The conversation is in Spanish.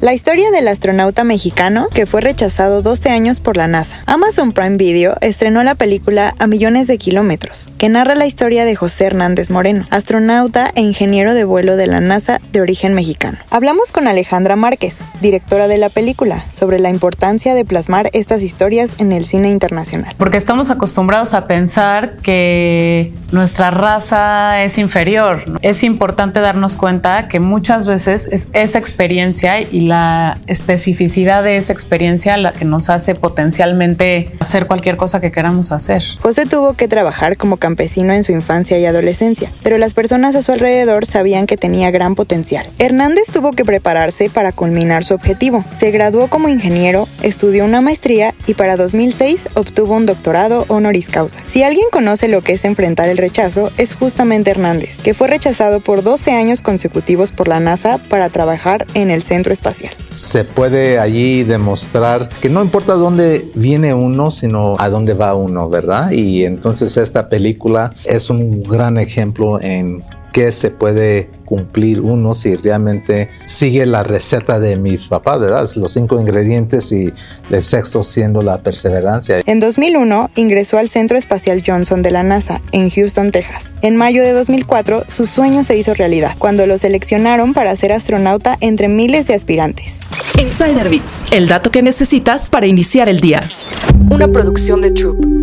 La historia del astronauta mexicano que fue rechazado 12 años por la NASA. Amazon Prime Video estrenó la película A Millones de Kilómetros, que narra la historia de José Hernández Moreno, astronauta e ingeniero de vuelo de la NASA de origen mexicano. Hablamos con Alejandra Márquez, directora de la película, sobre la importancia de plasmar estas historias en el cine internacional. Porque estamos acostumbrados a pensar que nuestra raza es inferior. Es importante darnos cuenta que muchas veces es esa experiencia y la especificidad de esa experiencia la que nos hace potencialmente hacer cualquier cosa que queramos hacer. José tuvo que trabajar como campesino en su infancia y adolescencia, pero las personas a su alrededor sabían que tenía gran potencial. Hernández tuvo que prepararse para culminar su objetivo. Se graduó como ingeniero, estudió una maestría y para 2006 obtuvo un doctorado honoris causa. Si alguien conoce lo que es enfrentar el rechazo, es justamente Hernández, que fue rechazado por 12 años consecutivos por la NASA para trabajar en el centro espacial. Se puede allí demostrar que no importa dónde viene uno, sino a dónde va uno, ¿verdad? Y entonces esta película es un gran ejemplo en qué se puede cumplir uno si realmente sigue la receta de mi papá, ¿verdad? Los cinco ingredientes y el sexto siendo la perseverancia. En 2001 ingresó al Centro Espacial Johnson de la NASA en Houston, Texas. En mayo de 2004 su sueño se hizo realidad cuando lo seleccionaron para ser astronauta entre miles de aspirantes. Insider Bits, el dato que necesitas para iniciar el día. Una producción de Troop.